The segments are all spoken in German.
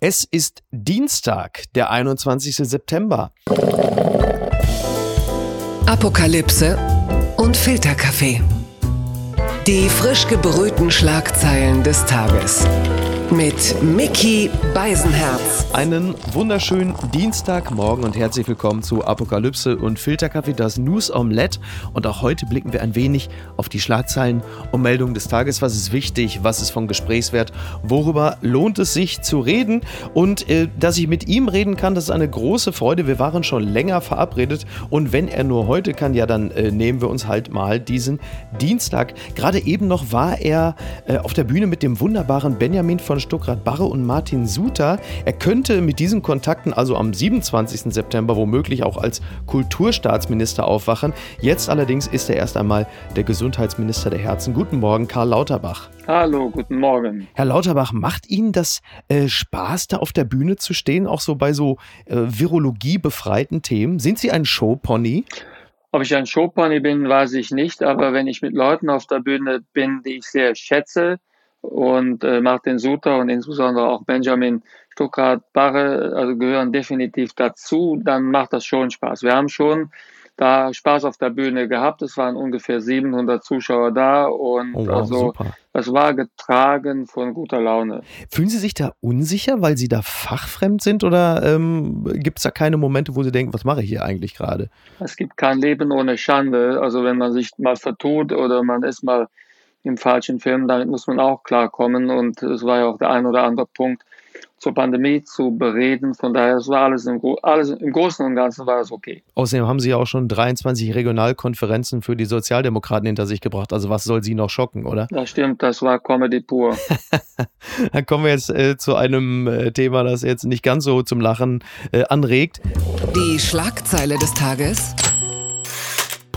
Es ist Dienstag, der 21. September. Apokalypse und Filterkaffee. Die frisch gebrühten Schlagzeilen des Tages. Mit Mickey Beisenherz. Einen wunderschönen Dienstagmorgen und herzlich willkommen zu Apokalypse und Filterkaffee, das News Omelette. Und auch heute blicken wir ein wenig auf die Schlagzeilen und Meldungen des Tages. Was ist wichtig? Was ist von Gesprächswert? Worüber lohnt es sich zu reden? Und äh, dass ich mit ihm reden kann, das ist eine große Freude. Wir waren schon länger verabredet und wenn er nur heute kann, ja, dann äh, nehmen wir uns halt mal diesen Dienstag. Gerade eben noch war er äh, auf der Bühne mit dem wunderbaren Benjamin von Stuckrad-Barre und Martin Suter. Er könnte mit diesen Kontakten also am 27. September womöglich auch als Kulturstaatsminister aufwachen. Jetzt allerdings ist er erst einmal der Gesundheitsminister der Herzen. Guten Morgen, Karl Lauterbach. Hallo, guten Morgen. Herr Lauterbach, macht Ihnen das äh, Spaß, da auf der Bühne zu stehen, auch so bei so äh, Virologie-befreiten Themen? Sind Sie ein Showpony? Ob ich ein Showpony bin, weiß ich nicht, aber wenn ich mit Leuten auf der Bühne bin, die ich sehr schätze, und äh, Martin Suter und insbesondere auch Benjamin Stuckrad-Barre also gehören definitiv dazu, dann macht das schon Spaß. Wir haben schon da Spaß auf der Bühne gehabt. Es waren ungefähr 700 Zuschauer da und oh, wow, also super. das war getragen von guter Laune. Fühlen Sie sich da unsicher, weil Sie da fachfremd sind oder ähm, gibt es da keine Momente, wo Sie denken, was mache ich hier eigentlich gerade? Es gibt kein Leben ohne Schande. Also wenn man sich mal vertut oder man ist mal im falschen Film, damit muss man auch klarkommen. Und es war ja auch der ein oder andere Punkt zur Pandemie zu bereden. Von daher, es war alles im, alles im Großen und Ganzen war es okay. Außerdem haben Sie ja auch schon 23 Regionalkonferenzen für die Sozialdemokraten hinter sich gebracht. Also was soll Sie noch schocken, oder? Das stimmt, das war Comedy pur. Dann kommen wir jetzt äh, zu einem äh, Thema, das jetzt nicht ganz so zum Lachen äh, anregt. Die Schlagzeile des Tages.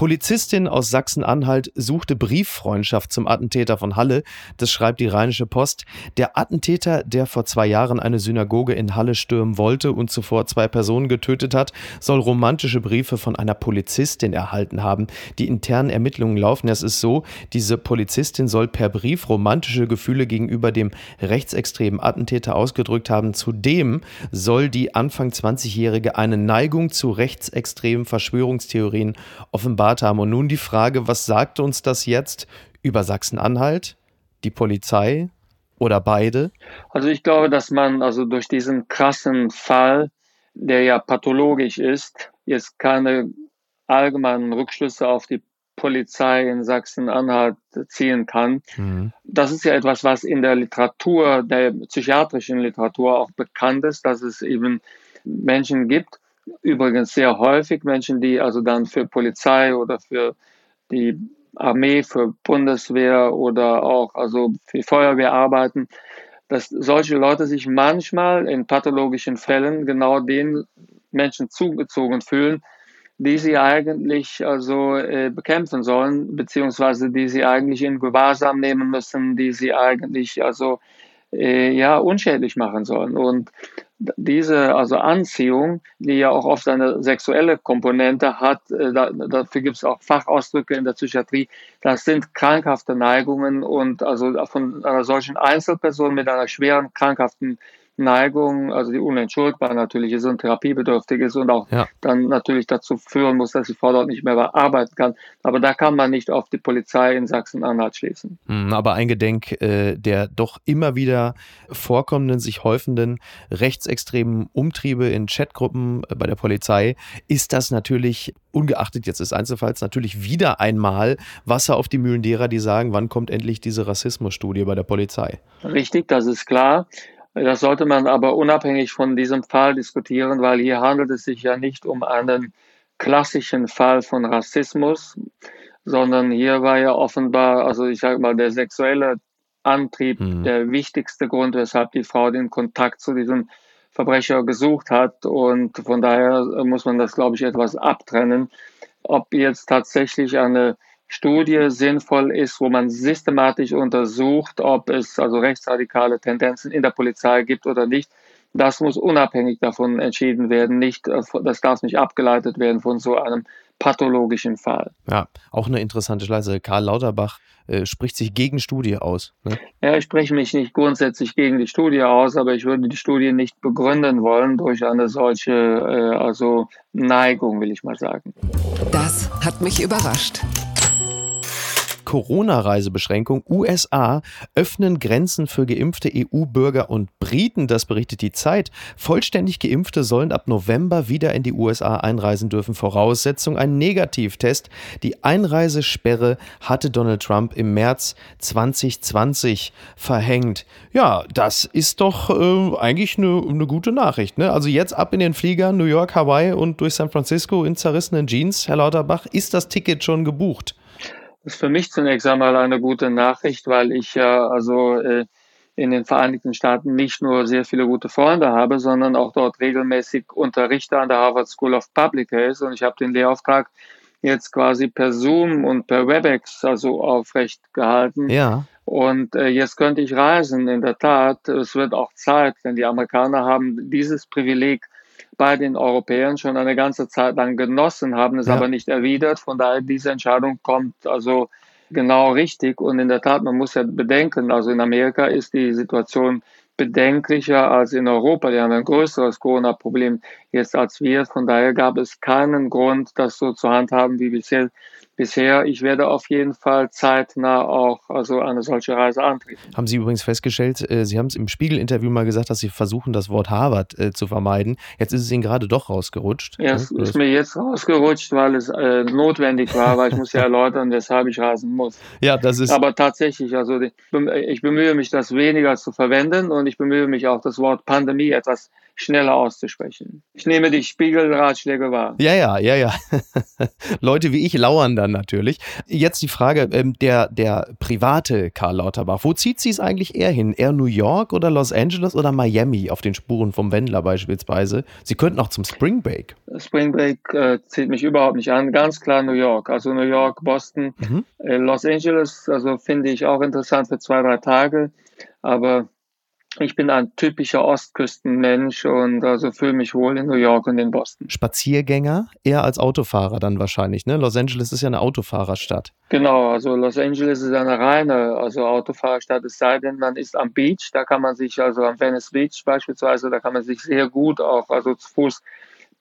Polizistin aus Sachsen-Anhalt suchte Brieffreundschaft zum Attentäter von Halle. Das schreibt die Rheinische Post. Der Attentäter, der vor zwei Jahren eine Synagoge in Halle stürmen wollte und zuvor zwei Personen getötet hat, soll romantische Briefe von einer Polizistin erhalten haben. Die internen Ermittlungen laufen. Es ist so, diese Polizistin soll per Brief romantische Gefühle gegenüber dem rechtsextremen Attentäter ausgedrückt haben. Zudem soll die Anfang 20-Jährige eine Neigung zu rechtsextremen Verschwörungstheorien offenbar offenbart haben. Und nun die Frage, was sagt uns das jetzt über Sachsen-Anhalt, die Polizei oder beide? Also ich glaube, dass man also durch diesen krassen Fall, der ja pathologisch ist, jetzt keine allgemeinen Rückschlüsse auf die Polizei in Sachsen-Anhalt ziehen kann. Mhm. Das ist ja etwas, was in der Literatur, der psychiatrischen Literatur auch bekannt ist, dass es eben Menschen gibt, übrigens sehr häufig Menschen, die also dann für Polizei oder für die Armee, für Bundeswehr oder auch also für Feuerwehr arbeiten, dass solche Leute sich manchmal in pathologischen Fällen genau den Menschen zugezogen fühlen, die sie eigentlich also äh, bekämpfen sollen, beziehungsweise die sie eigentlich in Gewahrsam nehmen müssen, die sie eigentlich also äh, ja unschädlich machen sollen. Und diese also Anziehung, die ja auch oft eine sexuelle Komponente hat, äh, da, dafür gibt es auch Fachausdrücke in der Psychiatrie, das sind krankhafte Neigungen und also von einer solchen Einzelperson mit einer schweren krankhaften Neigung, also die unentschuldbar natürlich ist und therapiebedürftig ist und auch ja. dann natürlich dazu führen muss, dass die Frau dort nicht mehr arbeiten kann. Aber da kann man nicht auf die Polizei in Sachsen-Anhalt schließen. Hm, aber eingedenk äh, der doch immer wieder vorkommenden, sich häufenden rechtsextremen Umtriebe in Chatgruppen äh, bei der Polizei ist das natürlich, ungeachtet jetzt des Einzelfalls, natürlich wieder einmal Wasser auf die Mühlen derer, die sagen, wann kommt endlich diese Rassismusstudie bei der Polizei. Richtig, das ist klar. Das sollte man aber unabhängig von diesem Fall diskutieren, weil hier handelt es sich ja nicht um einen klassischen Fall von Rassismus, sondern hier war ja offenbar, also ich sage mal, der sexuelle Antrieb mhm. der wichtigste Grund, weshalb die Frau den Kontakt zu diesem Verbrecher gesucht hat. Und von daher muss man das, glaube ich, etwas abtrennen. Ob jetzt tatsächlich eine Studie sinnvoll ist, wo man systematisch untersucht, ob es also rechtsradikale Tendenzen in der Polizei gibt oder nicht. Das muss unabhängig davon entschieden werden. Nicht, äh, das darf nicht abgeleitet werden von so einem pathologischen Fall. Ja, auch eine interessante Schleife. Karl Lauterbach äh, spricht sich gegen Studie aus. Ne? Ja, ich spreche mich nicht grundsätzlich gegen die Studie aus, aber ich würde die Studie nicht begründen wollen durch eine solche äh, also Neigung, will ich mal sagen. Das hat mich überrascht. Corona-Reisebeschränkung. USA öffnen Grenzen für geimpfte EU-Bürger und Briten, das berichtet die Zeit. Vollständig geimpfte sollen ab November wieder in die USA einreisen dürfen. Voraussetzung ein Negativtest. Die Einreisesperre hatte Donald Trump im März 2020 verhängt. Ja, das ist doch äh, eigentlich eine, eine gute Nachricht. Ne? Also jetzt ab in den Flieger New York, Hawaii und durch San Francisco in zerrissenen Jeans. Herr Lauterbach, ist das Ticket schon gebucht? Das ist für mich zunächst einmal eine gute Nachricht, weil ich ja also äh, in den Vereinigten Staaten nicht nur sehr viele gute Freunde habe, sondern auch dort regelmäßig unterrichte an der Harvard School of Public Health und ich habe den Lehrauftrag jetzt quasi per Zoom und per WebEx also aufrecht gehalten. Ja. Und äh, jetzt könnte ich reisen. In der Tat, es wird auch Zeit, denn die Amerikaner haben dieses Privileg bei den Europäern schon eine ganze Zeit lang genossen, haben es ja. aber nicht erwidert. Von daher, diese Entscheidung kommt also genau richtig. Und in der Tat, man muss ja bedenken, also in Amerika ist die Situation bedenklicher als in Europa. Die haben ein größeres Corona-Problem jetzt als wir. Von daher gab es keinen Grund, das so zu handhaben wie bisher bisher. Ich werde auf jeden Fall zeitnah auch also eine solche Reise antreten. Haben Sie übrigens festgestellt, äh, Sie haben es im Spiegel-Interview mal gesagt, dass Sie versuchen, das Wort Harvard äh, zu vermeiden. Jetzt ist es Ihnen gerade doch rausgerutscht. Ja, es ist mir jetzt rausgerutscht, weil es äh, notwendig war, weil ich muss ja erläutern, weshalb ich reisen muss. Ja, das ist. Aber tatsächlich, also ich bemühe mich, das weniger zu verwenden und ich bemühe mich auch, das Wort Pandemie etwas schneller auszusprechen. Ich nehme die Spiegelratschläge wahr. Ja, ja, ja, ja. Leute wie ich lauern dann natürlich. Jetzt die Frage, ähm, der, der private Karl Lauterbach, wo zieht sie es eigentlich eher hin? Eher New York oder Los Angeles oder Miami auf den Spuren vom Wendler beispielsweise? Sie könnten auch zum Spring Break. Spring Break äh, zieht mich überhaupt nicht an. Ganz klar New York. Also New York, Boston, mhm. äh, Los Angeles, also finde ich auch interessant für zwei, drei Tage. Aber ich bin ein typischer Ostküstenmensch und also fühle mich wohl in New York und in Boston. Spaziergänger eher als Autofahrer dann wahrscheinlich, ne? Los Angeles ist ja eine Autofahrerstadt. Genau, also Los Angeles ist eine reine also Autofahrerstadt, es sei denn, man ist am Beach, da kann man sich, also am Venice Beach beispielsweise, da kann man sich sehr gut auch also zu Fuß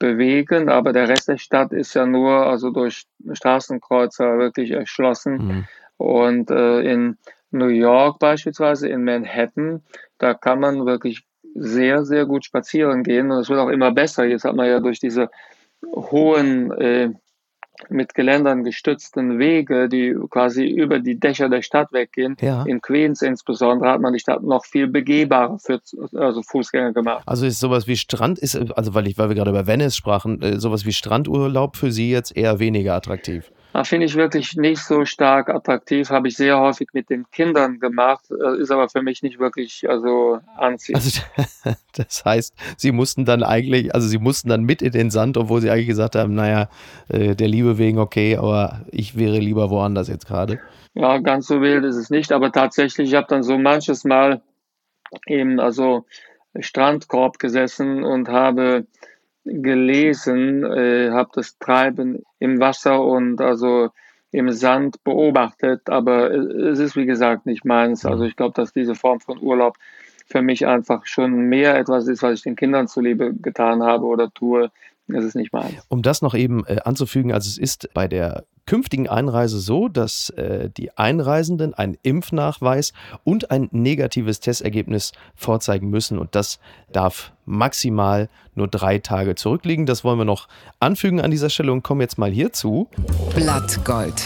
bewegen, aber der Rest der Stadt ist ja nur also durch Straßenkreuzer wirklich erschlossen. Mhm. Und äh, in New York beispielsweise, in Manhattan, da kann man wirklich sehr, sehr gut spazieren gehen und es wird auch immer besser. Jetzt hat man ja durch diese hohen, äh, mit Geländern gestützten Wege, die quasi über die Dächer der Stadt weggehen. Ja. In Queens insbesondere hat man die Stadt noch viel begehbarer für also Fußgänger gemacht. Also ist sowas wie Strand, ist, also weil ich, weil wir gerade über Venice sprachen, äh, sowas wie Strandurlaub für Sie jetzt eher weniger attraktiv. Finde ich wirklich nicht so stark attraktiv. Habe ich sehr häufig mit den Kindern gemacht, äh, ist aber für mich nicht wirklich also anziehend. Also, das heißt, Sie mussten dann eigentlich, also Sie mussten dann mit in den Sand, obwohl Sie eigentlich gesagt haben, naja, äh, der Liebe wegen okay, aber ich wäre lieber woanders jetzt gerade. Ja, ganz so wild ist es nicht, aber tatsächlich, ich habe dann so manches Mal eben also Strandkorb gesessen und habe gelesen, äh, habe das Treiben im Wasser und also im Sand beobachtet, aber es ist wie gesagt nicht meins. Also ich glaube, dass diese Form von Urlaub für mich einfach schon mehr etwas ist, was ich den Kindern zuliebe getan habe oder tue, das ist nicht meins. Um das noch eben äh, anzufügen, also es ist bei der künftigen Einreise so, dass äh, die Einreisenden einen Impfnachweis und ein negatives Testergebnis vorzeigen müssen und das darf maximal nur drei Tage zurückliegen. Das wollen wir noch anfügen an dieser Stelle und kommen jetzt mal hierzu. Blattgold.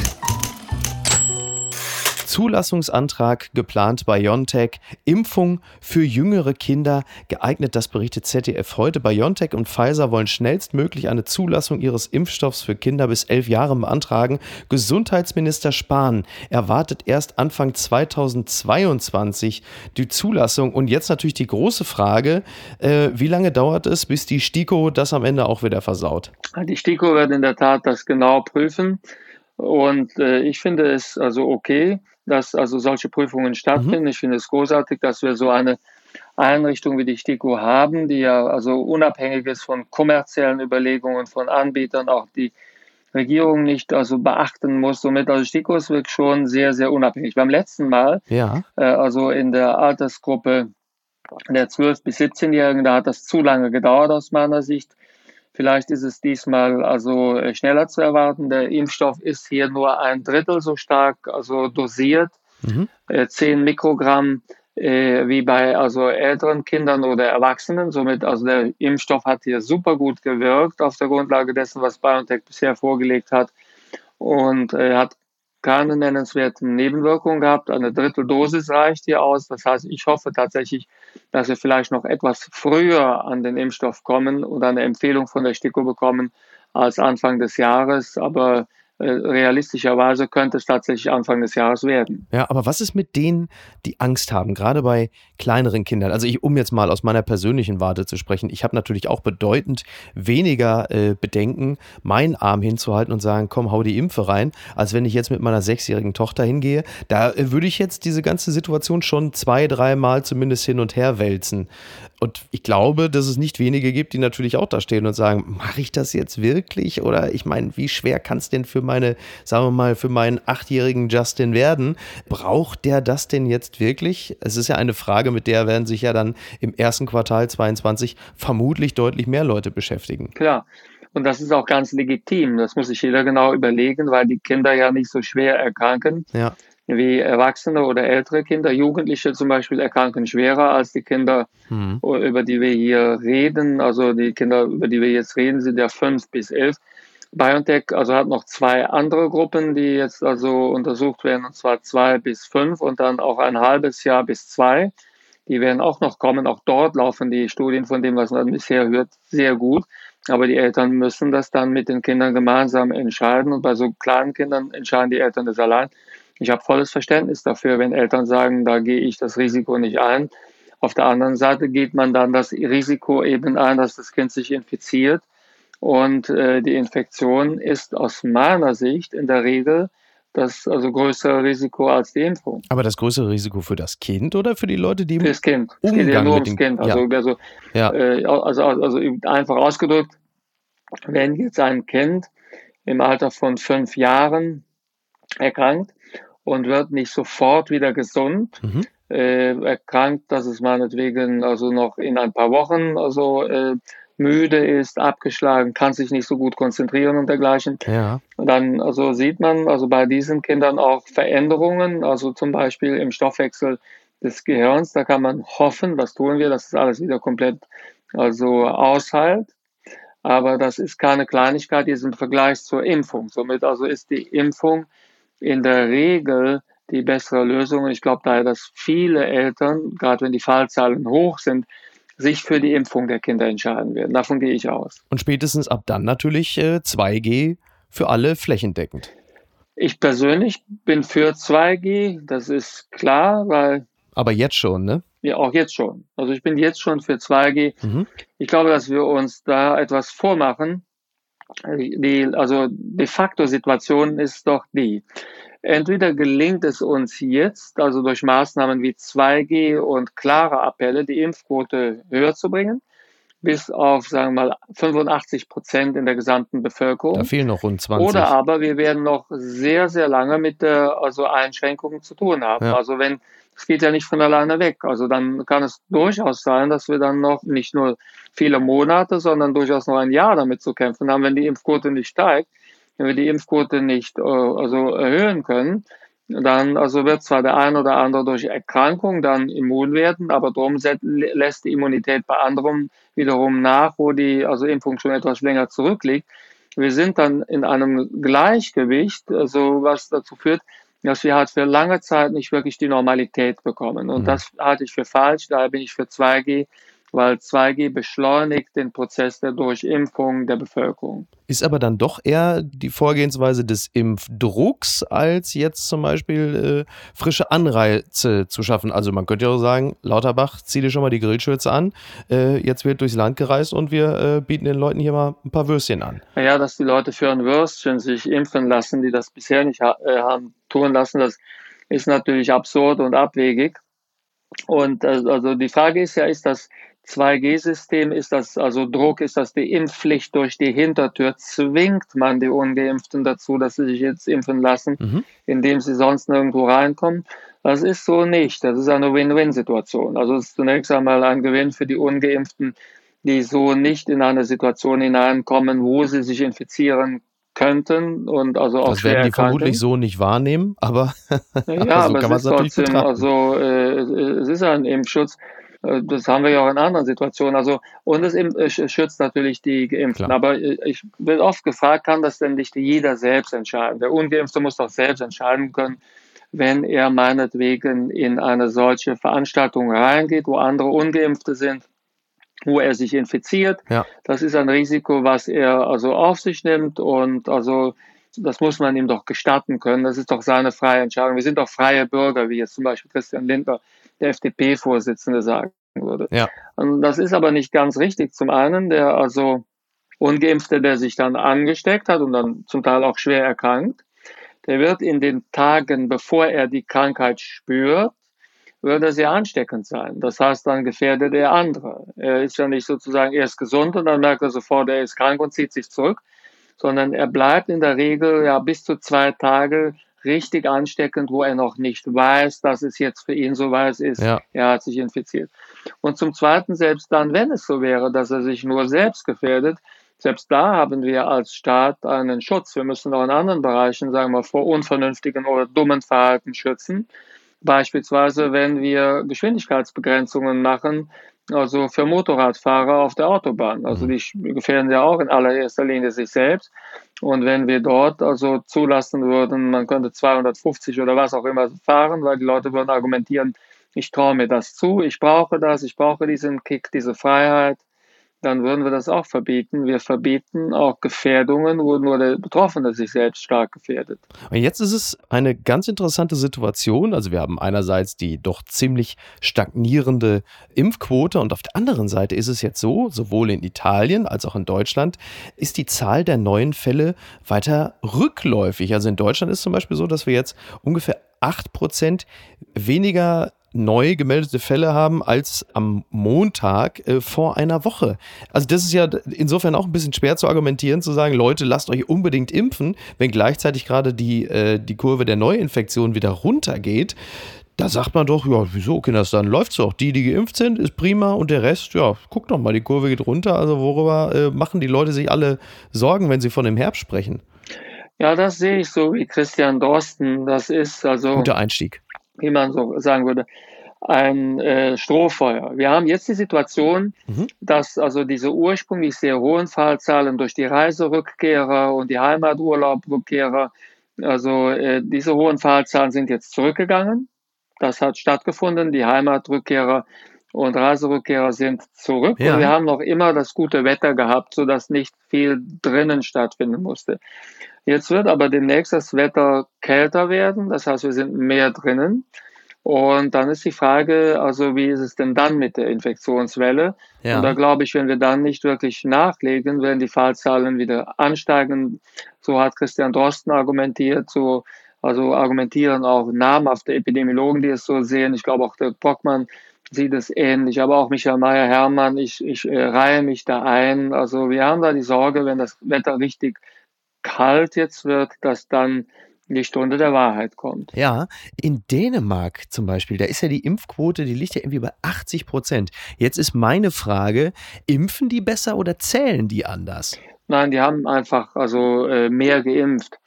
Zulassungsantrag geplant bei BioNTech. Impfung für jüngere Kinder geeignet, das berichtet ZDF heute. BioNTech und Pfizer wollen schnellstmöglich eine Zulassung ihres Impfstoffs für Kinder bis elf Jahre beantragen. Gesundheitsminister Spahn erwartet erst Anfang 2022 die Zulassung. Und jetzt natürlich die große Frage, äh, wie lange dauert es, bis die STIKO das am Ende auch wieder versaut? Die STIKO wird in der Tat das genau prüfen. Und äh, ich finde es also okay, dass also solche Prüfungen stattfinden. Mhm. Ich finde es großartig, dass wir so eine Einrichtung wie die STIKO haben, die ja also unabhängig ist von kommerziellen Überlegungen von Anbietern, auch die Regierung nicht also beachten muss. Somit also STIKO ist wirklich schon sehr, sehr unabhängig. Beim letzten Mal, Ja. äh, also in der Altersgruppe der 12- bis 17-Jährigen, da hat das zu lange gedauert aus meiner Sicht. Vielleicht ist es diesmal also äh, schneller zu erwarten. Der Impfstoff ist hier nur ein Drittel so stark, also dosiert, Mhm. äh, 10 Mikrogramm äh, wie bei also älteren Kindern oder Erwachsenen. Somit also der Impfstoff hat hier super gut gewirkt auf der Grundlage dessen, was BioNTech bisher vorgelegt hat und äh, hat keine nennenswerten Nebenwirkungen gehabt. Eine Dritteldosis reicht hier aus. Das heißt, ich hoffe tatsächlich, dass wir vielleicht noch etwas früher an den Impfstoff kommen und eine Empfehlung von der STIKO bekommen als Anfang des Jahres. Aber realistischerweise könnte es tatsächlich Anfang des Jahres werden. Ja, aber was ist mit denen, die Angst haben, gerade bei kleineren Kindern? Also ich, um jetzt mal aus meiner persönlichen Warte zu sprechen, ich habe natürlich auch bedeutend weniger äh, Bedenken, meinen Arm hinzuhalten und sagen, komm, hau die Impfe rein, als wenn ich jetzt mit meiner sechsjährigen Tochter hingehe. Da äh, würde ich jetzt diese ganze Situation schon zwei, dreimal zumindest hin und her wälzen. Und ich glaube, dass es nicht wenige gibt, die natürlich auch da stehen und sagen, mache ich das jetzt wirklich? Oder ich meine, wie schwer kann es denn für meine, sagen wir mal, für meinen achtjährigen Justin werden? Braucht der das denn jetzt wirklich? Es ist ja eine Frage, mit der werden sich ja dann im ersten Quartal 22 vermutlich deutlich mehr Leute beschäftigen. Klar. Und das ist auch ganz legitim. Das muss sich jeder genau überlegen, weil die Kinder ja nicht so schwer erkranken Ja. Wie Erwachsene oder ältere Kinder. Jugendliche zum Beispiel erkranken schwerer als die Kinder, Hm. über die wir hier reden. Also die Kinder, über die wir jetzt reden, sind ja fünf bis elf. BioNTech also hat noch zwei andere Gruppen, die jetzt also untersucht werden, und zwar zwei bis fünf und dann auch ein halbes Jahr bis zwei. Die werden auch noch kommen. Auch dort laufen die Studien von dem, was man bisher hört, sehr gut. Aber die Eltern müssen das dann mit den Kindern gemeinsam entscheiden. Und bei so kleinen Kindern entscheiden die Eltern das allein. Ich habe volles Verständnis dafür, wenn Eltern sagen, da gehe ich das Risiko nicht ein. Auf der anderen Seite geht man dann das Risiko eben ein, dass das Kind sich infiziert. Und äh, die Infektion ist aus meiner Sicht in der Regel das also größere Risiko als die Impfung. Aber das größere Risiko für das Kind oder für die Leute, die Fürs Kind. Es geht ja Umgang nur ums Kind. Also, also, Ja. äh, also, also einfach ausgedrückt, wenn jetzt ein Kind im Alter von fünf Jahren erkrankt und wird nicht sofort wieder gesund, Mhm. äh, erkrankt, dass es meinetwegen also noch in ein paar Wochen also äh, müde ist, abgeschlagen, kann sich nicht so gut konzentrieren und dergleichen, Ja. und dann also sieht man also bei diesen Kindern auch Veränderungen, also zum Beispiel im Stoffwechsel des Gehirns. Da kann man hoffen, das tun wir, dass das alles wieder komplett also ausheilt. Aber das ist keine Kleinigkeit jetzt im Vergleich zur Impfung. Somit also ist die Impfung in der Regel die bessere Lösung. Ich glaube daher, dass viele Eltern, gerade wenn die Fallzahlen hoch sind, sich für die Impfung der Kinder entscheiden werden. Davon gehe ich aus. Und spätestens ab dann natürlich äh, 2G für alle flächendeckend. Ich persönlich bin für 2G, das ist klar, weil Aber jetzt schon, ne? ja auch jetzt schon. Also ich bin jetzt schon für 2G. Mhm. Ich glaube, dass wir uns da etwas vormachen. Die, also de facto Situation ist doch die. Entweder gelingt es uns jetzt, also durch Maßnahmen wie 2G und klare Appelle, die Impfquote höher zu bringen, bis auf, sagen wir mal, 85 Prozent in der gesamten Bevölkerung. Da fehlen noch rund 20. Oder aber wir werden noch sehr, sehr lange mit der also Einschränkungen zu tun haben. Ja. Also wenn es geht ja nicht von alleine weg. Also dann kann es durchaus sein, dass wir dann noch nicht nur viele Monate, sondern durchaus noch ein Jahr damit zu kämpfen haben, wenn die Impfquote nicht steigt, wenn wir die Impfquote nicht äh, also erhöhen können. Dann also wird zwar der ein oder andere durch Erkrankung dann immun werden, aber darum lässt die Immunität bei anderen wiederum nach, wo die also Impfung schon etwas länger zurückliegt. Wir sind dann in einem Gleichgewicht, also was dazu führt, dass wir halt für lange Zeit nicht wirklich die Normalität bekommen. Und Mhm. das halte ich für falsch. Daher bin ich für 2G, weil 2G beschleunigt den Prozess der Durchimpfung der Bevölkerung. Ist aber dann doch eher die Vorgehensweise des Impfdrucks, als jetzt zum Beispiel äh, frische Anreize zu schaffen. Also man könnte ja auch sagen, Lauterbach, zieh dir schon mal die Grillschürze an. Äh, jetzt wird durchs Land gereist und wir äh, bieten den Leuten hier mal ein paar Würstchen an. Naja, dass die Leute für ein Würstchen sich impfen lassen, die das bisher nicht ha äh, haben tun lassen, das ist natürlich absurd und abwegig. Und äh, also die Frage ist ja, ist das 2G-System ist das, also Druck ist das die Impfpflicht durch die Hintertür, zwingt man die Ungeimpften dazu, dass sie sich jetzt impfen lassen, mhm. indem sie sonst nirgendwo reinkommen. Das ist so nicht. Das ist eine Win-Win-Situation. Also es ist zunächst einmal ein Gewinn für die Ungeimpften, die so nicht in eine Situation hineinkommen, wo sie sich infizieren könnten und also auch das werden die erkannten. vermutlich so nicht wahrnehmen, aber ja, so aber kann es ist trotzdem also äh, es ist ein Impfschutz. Äh, das haben wir ja auch in anderen Situationen. Also und es äh, schützt natürlich die Geimpften. Klar. Aber äh, ich bin oft gefragt, kann das denn nicht jeder selbst entscheiden? Der Ungeimpfte muss doch selbst entscheiden können, wenn er meinetwegen in eine solche Veranstaltung reingeht, wo andere Ungeimpfte sind wo er sich infiziert. Ja. Das ist ein Risiko, was er also auf sich nimmt und also das muss man ihm doch gestatten können. Das ist doch seine freie Entscheidung. Wir sind doch freie Bürger, wie jetzt zum Beispiel Christian Lindner, der FDP-Vorsitzende, sagen würde. Ja. Und das ist aber nicht ganz richtig. Zum einen, der also Ungeimpfte, der sich dann angesteckt hat und dann zum Teil auch schwer erkrankt, der wird in den Tagen, bevor er die Krankheit spürt, würde sehr ansteckend sein. Das heißt, dann gefährdet er andere. Er ist ja nicht sozusagen erst gesund und dann merkt er sofort, er ist krank und zieht sich zurück, sondern er bleibt in der Regel ja bis zu zwei Tage richtig ansteckend, wo er noch nicht weiß, dass es jetzt für ihn so weiß ist, ja. er hat sich infiziert. Und zum Zweiten, selbst dann, wenn es so wäre, dass er sich nur selbst gefährdet, selbst da haben wir als Staat einen Schutz. Wir müssen auch in anderen Bereichen, sagen wir, vor unvernünftigen oder dummen Verhalten schützen. Beispielsweise, wenn wir Geschwindigkeitsbegrenzungen machen, also für Motorradfahrer auf der Autobahn. Also die gefährden ja auch in allererster Linie sich selbst. Und wenn wir dort also zulassen würden, man könnte 250 oder was auch immer fahren, weil die Leute würden argumentieren, ich traue mir das zu, ich brauche das, ich brauche diesen Kick, diese Freiheit, dann würden wir das auch verbieten. Wir verbieten auch Gefährdungen, wo nur der Betroffene sich selbst stark gefährdet. Und jetzt ist es eine ganz interessante Situation. Also wir haben einerseits die doch ziemlich stagnierende Impfquote und auf der anderen Seite ist es jetzt so, sowohl in Italien als auch in Deutschland ist die Zahl der neuen Fälle weiter rückläufig. Also in Deutschland ist zum Beispiel so, dass wir jetzt ungefähr 8% weniger neu gemeldete Fälle haben als am Montag äh, vor einer Woche. Also das ist ja insofern auch ein bisschen schwer zu argumentieren, zu sagen, Leute, lasst euch unbedingt impfen, wenn gleichzeitig gerade die, äh, die Kurve der Neuinfektion wieder runtergeht. Da sagt man doch, ja, wieso, Kinders, dann läuft's doch. Die, die geimpft sind, ist prima und der Rest, ja, guck doch mal, die Kurve geht runter. Also worüber äh, machen die Leute sich alle Sorgen, wenn sie von dem Herbst sprechen? Ja, das sehe ich so wie Christian Dorsten. Das ist also. Guter Einstieg wie man so sagen würde, ein äh, Strohfeuer. Wir haben jetzt die Situation, mhm. dass also diese ursprünglich sehr hohen Fallzahlen durch die Reiserückkehrer und die Heimaturlaubrückkehrer, also äh, diese hohen Fallzahlen sind jetzt zurückgegangen. Das hat stattgefunden. Die Heimatrückkehrer und Reiserückkehrer sind zurück. Ja. Und wir haben noch immer das gute Wetter gehabt, sodass nicht viel drinnen stattfinden musste. Jetzt wird aber demnächst das Wetter kälter werden, das heißt, wir sind mehr drinnen. Und dann ist die Frage, also wie ist es denn dann mit der Infektionswelle? Ja. Und da glaube ich, wenn wir dann nicht wirklich nachlegen, werden die Fallzahlen wieder ansteigen. So hat Christian Drosten argumentiert, so, also argumentieren auch namhafte Epidemiologen, die es so sehen. Ich glaube auch der Brockmann sieht es ähnlich, aber auch Michael Meyer-Hermann, ich, ich äh, reihe mich da ein. Also wir haben da die Sorge, wenn das Wetter richtig kalt jetzt wird, dass dann die Stunde der Wahrheit kommt. Ja, in Dänemark zum Beispiel, da ist ja die Impfquote, die liegt ja irgendwie bei 80 Prozent. Jetzt ist meine Frage, impfen die besser oder zählen die anders? Nein, die haben einfach also äh, mehr geimpft.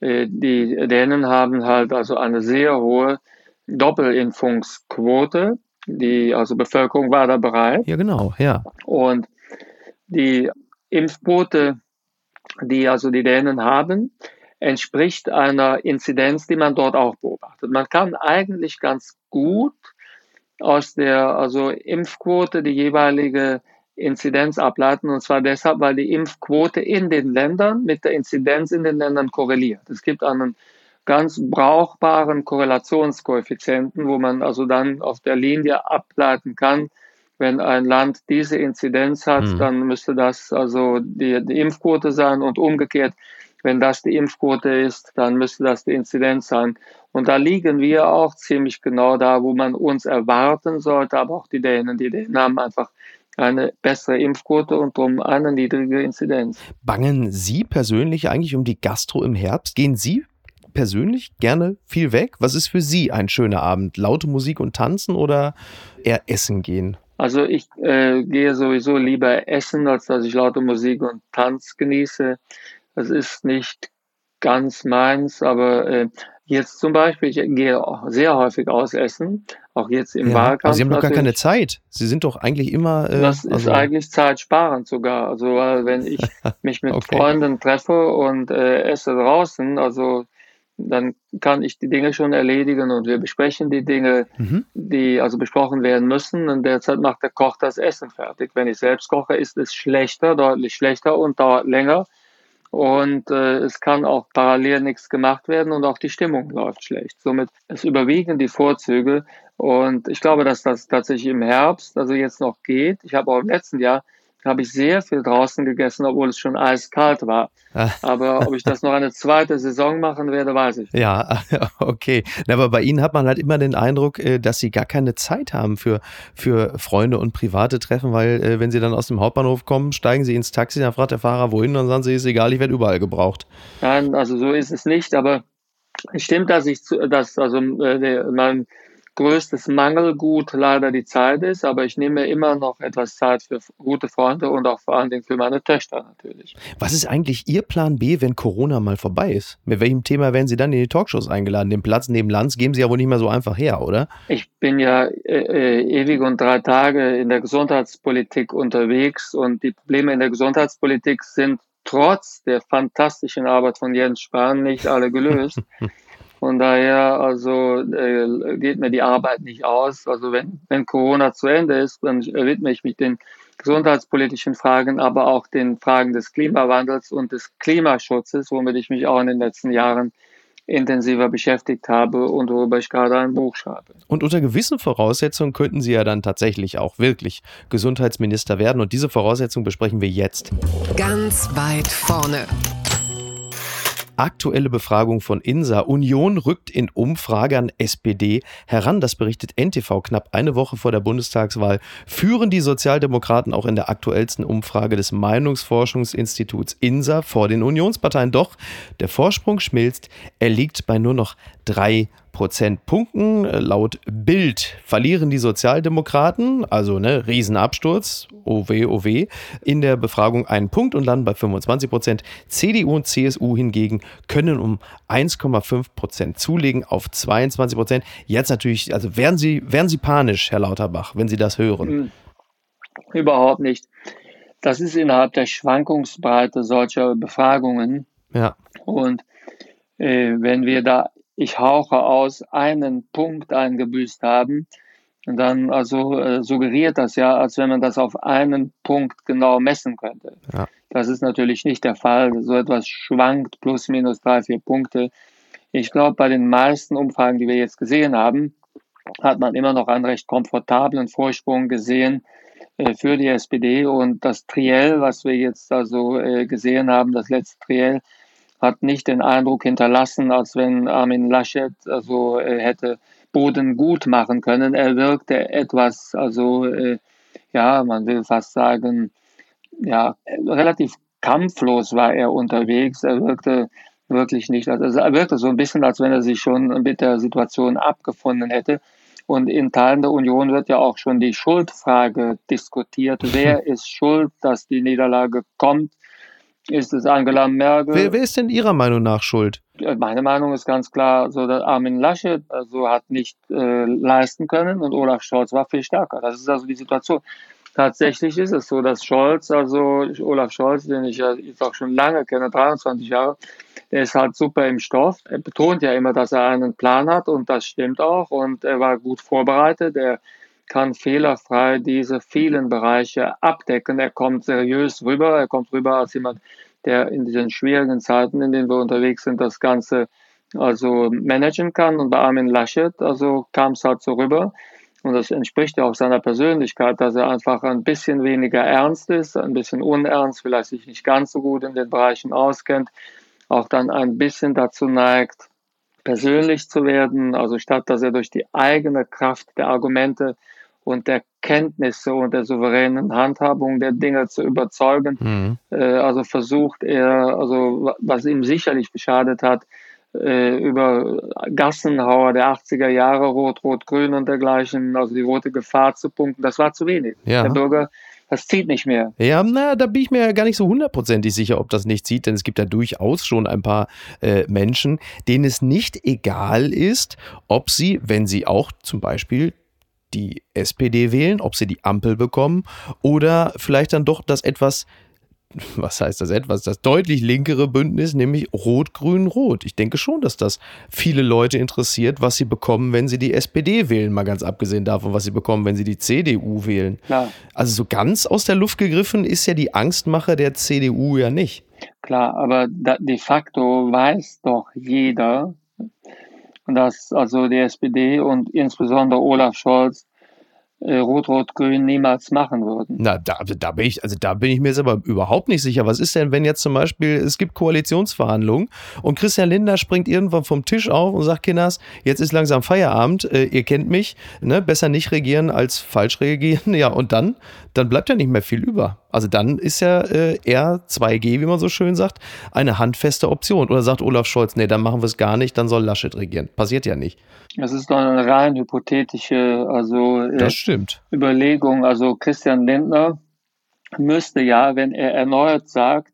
Äh, die Dänen haben halt also eine sehr hohe Doppelimpfungsquote. Die also Bevölkerung war da bereit. Ja, genau, ja. Und die Impfquote die also die Dänen haben, entspricht einer Inzidenz, die man dort auch beobachtet. Man kann eigentlich ganz gut aus der also Impfquote die jeweilige Inzidenz ableiten, und zwar deshalb, weil die Impfquote in den Ländern mit der Inzidenz in den Ländern korreliert. Es gibt einen ganz brauchbaren Korrelationskoeffizienten, wo man also dann auf der Linie ableiten kann, wenn ein Land diese Inzidenz hat, mhm. dann müsste das also die, die Impfquote sein und umgekehrt, wenn das die Impfquote ist, dann müsste das die Inzidenz sein. Und da liegen wir auch ziemlich genau da, wo man uns erwarten sollte, aber auch die Dänen. Die Dänen haben einfach eine bessere Impfquote und darum eine niedrige Inzidenz. Bangen Sie persönlich eigentlich um die Gastro im Herbst? Gehen Sie persönlich gerne viel weg? Was ist für Sie ein schöner Abend? Laute Musik und Tanzen oder eher essen gehen? Also ich äh, gehe sowieso lieber essen, als dass ich laute Musik und Tanz genieße. Das ist nicht ganz meins, aber äh, jetzt zum Beispiel, ich gehe sehr häufig aus essen, auch jetzt im ja, Wahlkampf. Aber Sie haben doch gar keine Zeit. Sie sind doch eigentlich immer. Äh, das ist also eigentlich zeitsparend sogar. Also weil wenn ich mich mit okay. Freunden treffe und äh, esse draußen, also dann kann ich die Dinge schon erledigen und wir besprechen die Dinge, mhm. die also besprochen werden müssen. Und derzeit macht der Koch das Essen fertig. Wenn ich selbst koche, ist es schlechter, deutlich schlechter und dauert länger. Und äh, es kann auch parallel nichts gemacht werden und auch die Stimmung läuft schlecht. Somit es überwiegen die Vorzüge. Und ich glaube, dass das tatsächlich im Herbst, also jetzt noch geht. Ich habe auch im letzten Jahr habe ich sehr viel draußen gegessen, obwohl es schon eiskalt war. Ah. Aber ob ich das noch eine zweite Saison machen werde, weiß ich. Ja, okay. Aber bei Ihnen hat man halt immer den Eindruck, äh, dass Sie gar keine Zeit haben für, für Freunde und private Treffen, weil äh, wenn Sie dann aus dem Hauptbahnhof kommen, steigen Sie ins Taxi, dann fragt der Fahrer wohin und dann sagen Sie, ist egal, ich werde überall gebraucht. Nein, also so ist es nicht, aber es stimmt, dass ich, dass also äh, mein größtes Mangelgut leider die Zeit ist, aber ich nehme immer noch etwas Zeit für gute Freunde und auch vor allen Dingen für meine Töchter natürlich. Was ist eigentlich Ihr Plan B, wenn Corona mal vorbei ist? Mit welchem Thema werden Sie dann in die Talkshows eingeladen? Den Platz neben Lanz geben Sie ja wohl nicht mehr so einfach her, oder? Ich bin ja äh, äh, ewig und drei Tage in der Gesundheitspolitik unterwegs und die Probleme in der Gesundheitspolitik sind trotz der fantastischen Arbeit von Jens Spahn nicht alle gelöst. Von daher, also äh, geht mir die Arbeit nicht aus. Also wenn, wenn Corona zu Ende ist, dann widme ich mich den gesundheitspolitischen Fragen, aber auch den Fragen des Klimawandels und des Klimaschutzes, womit ich mich auch in den letzten Jahren intensiver beschäftigt habe und worüber ich gerade ein Buch schreibe. Und unter gewissen Voraussetzungen könnten Sie ja dann tatsächlich auch wirklich Gesundheitsminister werden. Und diese Voraussetzungen besprechen wir jetzt. Ganz weit vorne. Aktuelle Befragung von INSA. Union rückt in Umfrage an SPD heran. Das berichtet NTV knapp eine Woche vor der Bundestagswahl. Führen die Sozialdemokraten auch in der aktuellsten Umfrage des Meinungsforschungsinstituts INSA vor den Unionsparteien. Doch der Vorsprung schmilzt. Er liegt bei nur noch drei Prozentpunkten. Laut Bild verlieren die Sozialdemokraten, also ne, Riesenabsturz, OW, OW, in der Befragung einen Punkt und landen bei 25 Prozent. CDU und CSU hingegen können um 1,5 Prozent zulegen auf 22 Prozent. Jetzt natürlich, also werden Sie, werden Sie panisch, Herr Lauterbach, wenn Sie das hören? Hm, überhaupt nicht. Das ist innerhalb der Schwankungsbreite solcher Befragungen. Ja. Und äh, wenn wir da ich hauche aus, einen Punkt eingebüßt haben. Und dann also äh, suggeriert das ja, als wenn man das auf einen Punkt genau messen könnte. Ja. Das ist natürlich nicht der Fall. So etwas schwankt plus minus drei, vier Punkte. Ich glaube, bei den meisten Umfragen, die wir jetzt gesehen haben, hat man immer noch einen recht komfortablen Vorsprung gesehen äh, für die SPD. Und das Triell, was wir jetzt also äh, gesehen haben, das letzte Triell, hat nicht den Eindruck hinterlassen, als wenn Armin Laschet also äh, hätte Boden gut machen können. Er wirkte etwas, also äh, ja, man will fast sagen, ja, relativ kampflos war er unterwegs. Er wirkte wirklich nicht, also er wirkte so ein bisschen, als wenn er sich schon mit der Situation abgefunden hätte. Und in Teilen der Union wird ja auch schon die Schuldfrage diskutiert. Wer ist schuld, dass die Niederlage kommt? Ist es Angela Merkel? Wer, wer ist denn Ihrer Meinung nach schuld? Meine Meinung ist ganz klar, so dass Armin Laschet also hat nicht äh, leisten können und Olaf Scholz war viel stärker. Das ist also die Situation. Tatsächlich ist es so, dass Scholz, also Olaf Scholz, den ich ja jetzt auch schon lange kenne, 23 Jahre, der ist halt super im Stoff. Er betont ja immer, dass er einen Plan hat und das stimmt auch und er war gut vorbereitet. Er kann fehlerfrei diese vielen Bereiche abdecken. Er kommt seriös rüber, er kommt rüber als jemand, der in diesen schwierigen Zeiten, in denen wir unterwegs sind, das Ganze also managen kann. Und bei Armin Laschet, also kam es halt so rüber. Und das entspricht ja auch seiner Persönlichkeit, dass er einfach ein bisschen weniger ernst ist, ein bisschen unernst, vielleicht sich nicht ganz so gut in den Bereichen auskennt, auch dann ein bisschen dazu neigt, persönlich zu werden. Also statt dass er durch die eigene Kraft der Argumente und der Kenntnisse und der souveränen Handhabung der Dinge zu überzeugen. Mhm. Äh, also versucht er, also was ihm sicherlich geschadet hat, äh, über Gassenhauer der 80er Jahre, Rot, Rot, Grün und dergleichen, also die rote Gefahr zu punkten, das war zu wenig. Ja. Der Bürger das zieht nicht mehr. Ja, na, da bin ich mir ja gar nicht so hundertprozentig sicher, ob das nicht zieht, denn es gibt ja durchaus schon ein paar äh, Menschen, denen es nicht egal ist, ob sie, wenn sie auch zum Beispiel die SPD wählen, ob sie die Ampel bekommen oder vielleicht dann doch das etwas was heißt das etwas, das deutlich linkere Bündnis, nämlich Rot-Grün-Rot. Ich denke schon, dass das viele Leute interessiert, was sie bekommen, wenn sie die SPD wählen, mal ganz abgesehen davon, was sie bekommen, wenn sie die CDU wählen. Klar. Also so ganz aus der Luft gegriffen ist ja die Angstmache der CDU ja nicht. Klar, aber de facto weiß doch jeder, dass also die SPD und insbesondere Olaf Scholz Rot-Rot-Grün niemals machen würden. Na, da, da bin ich, also da bin ich mir jetzt aber überhaupt nicht sicher. Was ist denn, wenn jetzt zum Beispiel, es gibt Koalitionsverhandlungen und Christian Lindner springt irgendwann vom Tisch auf und sagt, Kinders, jetzt ist langsam Feierabend, äh, ihr kennt mich, ne? besser nicht regieren als falsch regieren. Ja, und dann, dann bleibt ja nicht mehr viel über. Also dann ist ja äh, R2G, wie man so schön sagt, eine handfeste Option. Oder sagt Olaf Scholz, nee, dann machen wir es gar nicht, dann soll Laschet regieren. Passiert ja nicht. Das ist doch eine rein hypothetische also, äh, stimmt. Überlegung. Also Christian Lindner müsste ja, wenn er erneut sagt,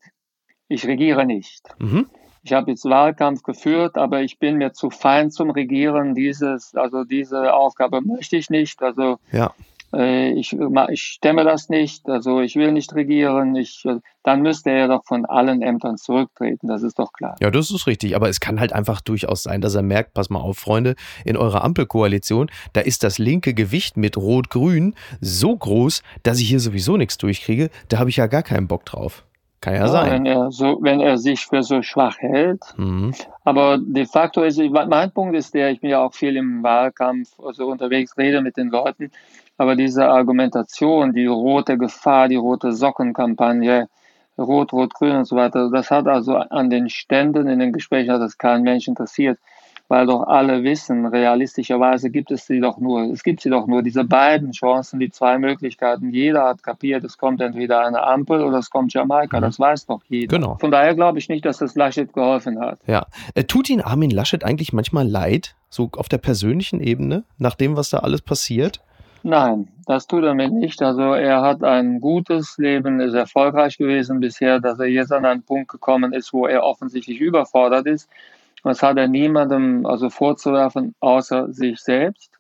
ich regiere nicht. Mhm. Ich habe jetzt Wahlkampf geführt, aber ich bin mir zu fein zum Regieren. Dieses, also diese Aufgabe möchte ich nicht. Also ja ich, ich stemme das nicht, also ich will nicht regieren, ich, dann müsste er doch von allen Ämtern zurücktreten, das ist doch klar. Ja, das ist richtig, aber es kann halt einfach durchaus sein, dass er merkt, pass mal auf, Freunde, in eurer Ampelkoalition, da ist das linke Gewicht mit Rot-Grün so groß, dass ich hier sowieso nichts durchkriege, da habe ich ja gar keinen Bock drauf. Kann ja, ja, sein. Wenn er, so, wenn er sich für so schwach hält. Mhm. Aber de facto ist, mein Punkt ist der, ich bin ja auch viel im Wahlkampf also unterwegs, rede mit den Leuten. Aber diese Argumentation, die rote Gefahr, die rote Sockenkampagne, Rot, Rot, Grün und so weiter, das hat also an den Ständen in den Gesprächen hat das kein Mensch interessiert, weil doch alle wissen, realistischerweise gibt es sie doch nur, es gibt sie doch nur, diese beiden Chancen, die zwei Möglichkeiten. Jeder hat kapiert, es kommt entweder eine Ampel oder es kommt Jamaika, mhm. das weiß doch jeder. Genau. Von daher glaube ich nicht, dass das Laschet geholfen hat. Ja. Äh, tut Ihnen Armin Laschet eigentlich manchmal leid, so auf der persönlichen Ebene, nach dem, was da alles passiert? Nein, das tut er mir nicht. Also er hat ein gutes Leben, ist erfolgreich gewesen bisher, dass er jetzt an einen Punkt gekommen ist, wo er offensichtlich überfordert ist. Das hat er niemandem also vorzuwerfen, außer sich selbst.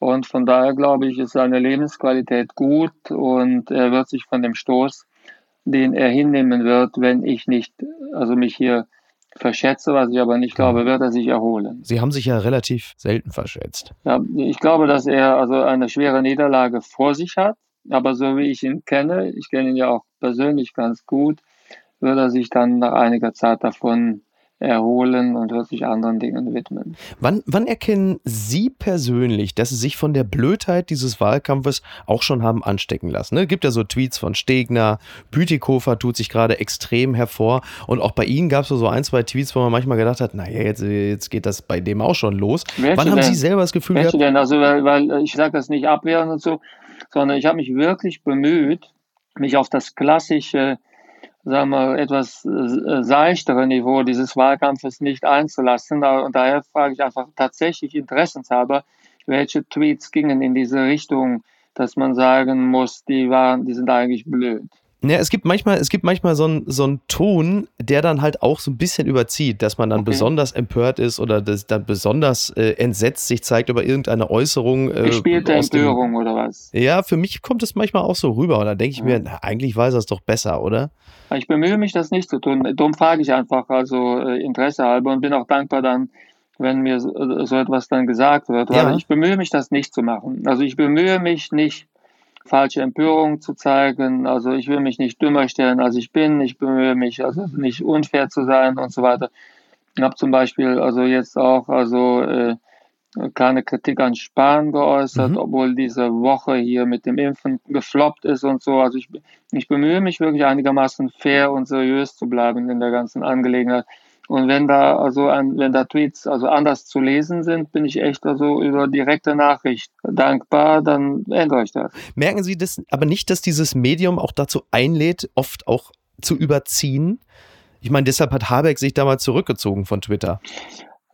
Und von daher glaube ich, ist seine Lebensqualität gut und er wird sich von dem Stoß, den er hinnehmen wird, wenn ich nicht, also mich hier verschätze, was ich aber nicht glaube, wird er sich erholen. Sie haben sich ja relativ selten verschätzt. Ja, ich glaube, dass er also eine schwere Niederlage vor sich hat, aber so wie ich ihn kenne, ich kenne ihn ja auch persönlich ganz gut, wird er sich dann nach einiger Zeit davon erholen und wird sich anderen Dingen widmen. Wann, wann erkennen Sie persönlich, dass Sie sich von der Blödheit dieses Wahlkampfes auch schon haben anstecken lassen? Es ne? gibt ja so Tweets von Stegner, Bütikofer tut sich gerade extrem hervor und auch bei Ihnen gab es so ein, zwei Tweets, wo man manchmal gedacht hat, naja, jetzt, jetzt geht das bei dem auch schon los. Welche wann haben denn? Sie selber das Gefühl Welche gehabt? denn? Also, weil, weil ich sage das nicht abwehren und so, sondern ich habe mich wirklich bemüht, mich auf das klassische sagen wir, etwas äh, seichtere Niveau dieses Wahlkampfes nicht einzulassen. Und daher frage ich einfach tatsächlich interessenshalber, welche Tweets gingen in diese Richtung, dass man sagen muss, die waren, die sind eigentlich blöd. Ja, es gibt manchmal, es gibt manchmal so einen so einen Ton, der dann halt auch so ein bisschen überzieht, dass man dann okay. besonders empört ist oder das dann besonders äh, entsetzt sich zeigt über irgendeine Äußerung. Äh, Gespielte Empörung oder was? Ja, für mich kommt es manchmal auch so rüber und da denke ich ja. mir, na, eigentlich weiß er es doch besser, oder? Ich bemühe mich, das nicht zu tun. Darum frage ich einfach, also äh, Interesse halber und bin auch dankbar dann, wenn mir so, so etwas dann gesagt wird. Ja. ich bemühe mich, das nicht zu machen. Also ich bemühe mich nicht, falsche Empörung zu zeigen. Also ich will mich nicht dümmer stellen, als ich bin. Ich bemühe mich, also nicht unfair zu sein und so weiter. Ich habe zum Beispiel also jetzt auch also äh, keine Kritik an Spahn geäußert, mhm. obwohl diese Woche hier mit dem Impfen gefloppt ist und so. Also ich, ich bemühe mich wirklich einigermaßen fair und seriös zu bleiben in der ganzen Angelegenheit. Und wenn da also ein, wenn da Tweets also anders zu lesen sind, bin ich echt also über direkte Nachricht dankbar, dann ändere ich das. Merken Sie das aber nicht, dass dieses Medium auch dazu einlädt, oft auch zu überziehen? Ich meine, deshalb hat Habeck sich damals zurückgezogen von Twitter.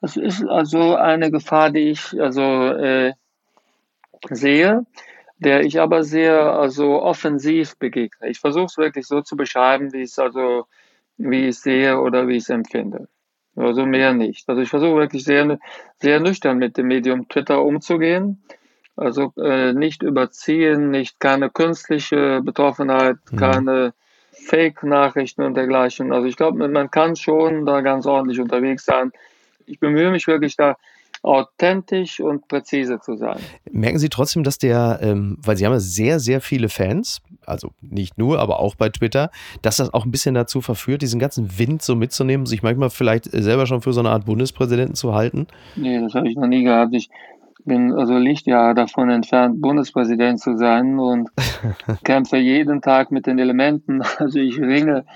Das ist also eine Gefahr, die ich also äh, sehe, der ich aber sehr also offensiv begegne. Ich versuche es wirklich so zu beschreiben, wie es also wie ich sehe oder wie ich es empfinde. Also mehr nicht. Also ich versuche wirklich sehr, sehr nüchtern mit dem Medium Twitter umzugehen. Also äh, nicht überziehen, nicht keine künstliche Betroffenheit, mhm. keine Fake-Nachrichten und dergleichen. Also ich glaube, man kann schon da ganz ordentlich unterwegs sein. Ich bemühe mich wirklich da authentisch und präzise zu sein. Merken Sie trotzdem, dass der, ähm, weil Sie haben ja sehr, sehr viele Fans, also nicht nur, aber auch bei Twitter, dass das auch ein bisschen dazu verführt, diesen ganzen Wind so mitzunehmen, sich manchmal vielleicht selber schon für so eine Art Bundespräsidenten zu halten? Nee, das habe ich noch nie gehabt. Ich bin also Lichtjahre davon entfernt, Bundespräsident zu sein und kämpfe jeden Tag mit den Elementen. Also ich ringe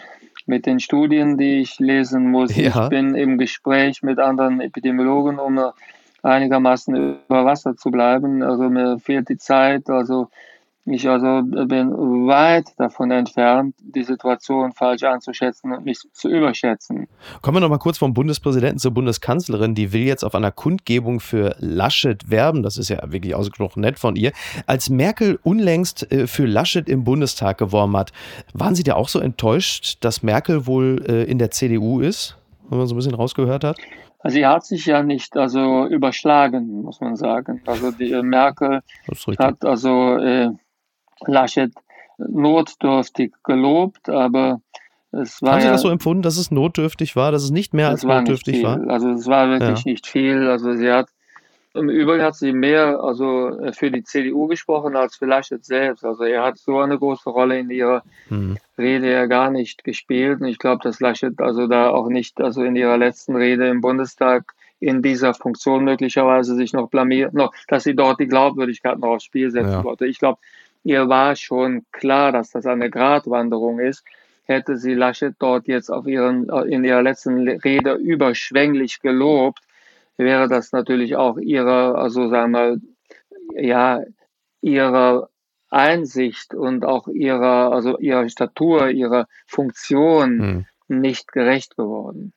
mit den Studien, die ich lesen muss. Ja. Ich bin im Gespräch mit anderen Epidemiologen, um einigermaßen über Wasser zu bleiben. Also mir fehlt die Zeit. Also ich also bin weit davon entfernt, die Situation falsch einzuschätzen und mich zu überschätzen. Kommen wir noch mal kurz vom Bundespräsidenten zur Bundeskanzlerin. Die will jetzt auf einer Kundgebung für Laschet werben. Das ist ja wirklich ausgesprochen nett von ihr. Als Merkel unlängst äh, für Laschet im Bundestag geworben hat, waren Sie da auch so enttäuscht, dass Merkel wohl äh, in der CDU ist, wenn man so ein bisschen rausgehört hat? Also sie hat sich ja nicht also überschlagen, muss man sagen. Also die äh, Merkel hat also äh, Laschet notdürftig gelobt, aber es war. Haben Sie das so empfunden, dass es notdürftig war, dass es nicht mehr als notdürftig war? Also es war wirklich ja. nicht viel. Also sie hat im Übrigen hat sie mehr also für die CDU gesprochen als für Laschet selbst. Also er hat so eine große Rolle in ihrer hm. Rede ja gar nicht gespielt. Und ich glaube, dass Laschet also da auch nicht, also in ihrer letzten Rede im Bundestag in dieser Funktion möglicherweise sich noch blamiert, noch, dass sie dort die Glaubwürdigkeit noch aufs Spiel setzen ja. wollte. Ich glaube, ihr war schon klar, dass das eine Gratwanderung ist. Hätte sie Laschet dort jetzt auf ihren, in ihrer letzten Rede überschwänglich gelobt, wäre das natürlich auch ihre, also sagen wir, ja, ihre Einsicht und auch ihrer, also ihrer Statur, ihrer Funktion hm. nicht gerecht geworden.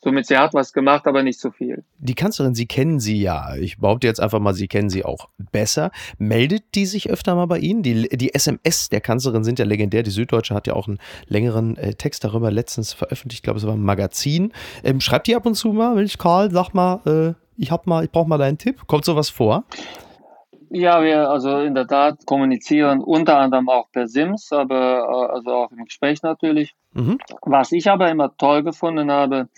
Somit, sie hat was gemacht, aber nicht so viel. Die Kanzlerin, Sie kennen sie ja. Ich behaupte jetzt einfach mal, Sie kennen sie auch besser. Meldet die sich öfter mal bei Ihnen? Die, die SMS der Kanzlerin sind ja legendär. Die Süddeutsche hat ja auch einen längeren äh, Text darüber letztens veröffentlicht. Ich glaube, es war ein Magazin. Ähm, schreibt die ab und zu mal, Mensch, Karl, sag mal, äh, ich hab mal, ich brauche mal deinen Tipp. Kommt sowas vor? Ja, wir also in der Tat kommunizieren unter anderem auch per Sims, aber äh, also auch im Gespräch natürlich. Mhm. Was ich aber immer toll gefunden habe,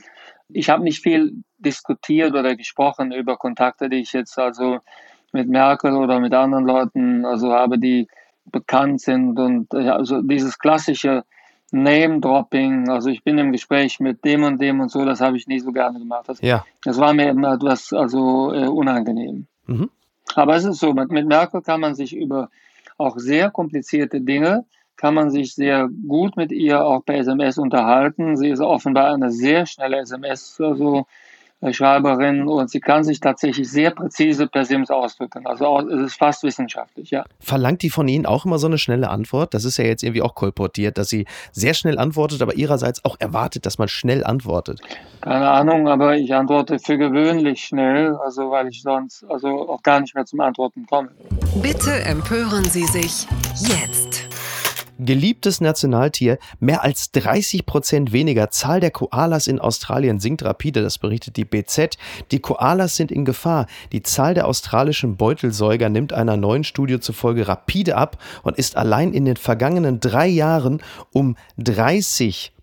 ich habe nicht viel diskutiert oder gesprochen über Kontakte, die ich jetzt also mit Merkel oder mit anderen Leuten also habe, die bekannt sind und also dieses klassische Name-Dropping, also ich bin im Gespräch mit dem und dem und so, das habe ich nie so gerne gemacht. Das, ja. das war mir immer etwas also äh, unangenehm. Mhm. Aber es ist so, mit, mit Merkel kann man sich über auch sehr komplizierte Dinge kann man sich sehr gut mit ihr auch per SMS unterhalten. Sie ist offenbar eine sehr schnelle SMS, also Schreiberin und sie kann sich tatsächlich sehr präzise per Sims ausdrücken. Also es ist fast wissenschaftlich, ja. Verlangt die von Ihnen auch immer so eine schnelle Antwort? Das ist ja jetzt irgendwie auch kolportiert, dass sie sehr schnell antwortet, aber ihrerseits auch erwartet, dass man schnell antwortet. Keine Ahnung, aber ich antworte für gewöhnlich schnell, also weil ich sonst also auch gar nicht mehr zum Antworten komme. Bitte empören Sie sich jetzt geliebtes Nationaltier, mehr als 30 Prozent weniger. Zahl der Koalas in Australien sinkt rapide, das berichtet die BZ. Die Koalas sind in Gefahr. Die Zahl der australischen Beutelsäuger nimmt einer neuen Studie zufolge rapide ab und ist allein in den vergangenen drei Jahren um 30 Prozent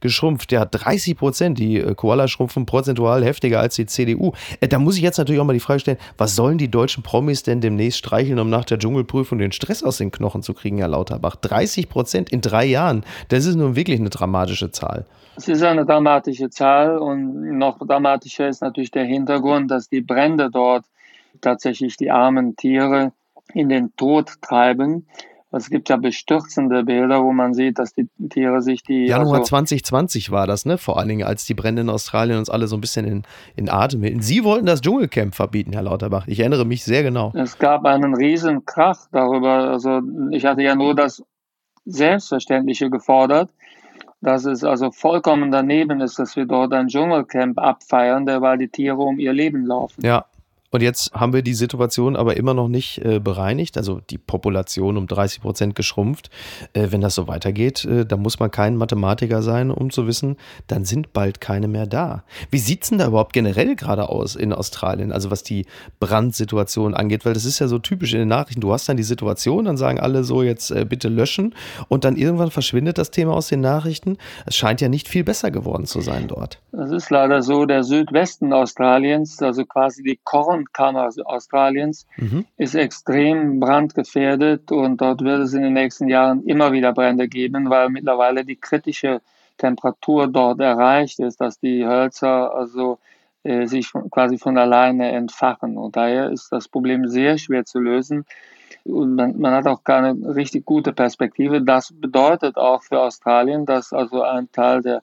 geschrumpft. Ja, 30 Prozent. Die äh, Koala schrumpfen prozentual heftiger als die CDU. Äh, da muss ich jetzt natürlich auch mal die Frage stellen, was sollen die deutschen Promis denn demnächst streicheln, um nach der Dschungelprüfung den Stress aus den Knochen zu kriegen, Herr Lauterbach? 30 Prozent in drei Jahren. Das ist nun wirklich eine dramatische Zahl. Es ist eine dramatische Zahl und noch dramatischer ist natürlich der Hintergrund, dass die Brände dort tatsächlich die armen Tiere in den Tod treiben es gibt ja bestürzende Bilder, wo man sieht, dass die Tiere sich die. Januar also, 2020 war das, ne? Vor allen Dingen, als die Brände in Australien uns alle so ein bisschen in, in Atem hielten. Sie wollten das Dschungelcamp verbieten, Herr Lauterbach. Ich erinnere mich sehr genau. Es gab einen riesen Krach darüber. Also ich hatte ja nur das Selbstverständliche gefordert, dass es also vollkommen daneben ist, dass wir dort ein Dschungelcamp abfeiern, weil die Tiere um ihr Leben laufen. Ja, und jetzt haben wir die Situation aber immer noch nicht äh, bereinigt, also die Population um 30 Prozent geschrumpft. Äh, wenn das so weitergeht, äh, dann muss man kein Mathematiker sein, um zu wissen, dann sind bald keine mehr da. Wie sieht es denn da überhaupt generell gerade aus in Australien, also was die Brandsituation angeht? Weil das ist ja so typisch in den Nachrichten. Du hast dann die Situation, dann sagen alle so, jetzt äh, bitte löschen und dann irgendwann verschwindet das Thema aus den Nachrichten. Es scheint ja nicht viel besser geworden zu sein dort. Das ist leider so. Der Südwesten Australiens, also quasi die Korn Kornkammer Australiens mhm. ist extrem brandgefährdet und dort wird es in den nächsten Jahren immer wieder Brände geben, weil mittlerweile die kritische Temperatur dort erreicht ist, dass die Hölzer also äh, sich quasi von alleine entfachen. Und daher ist das Problem sehr schwer zu lösen. Und man, man hat auch keine richtig gute Perspektive. Das bedeutet auch für Australien, dass also ein Teil der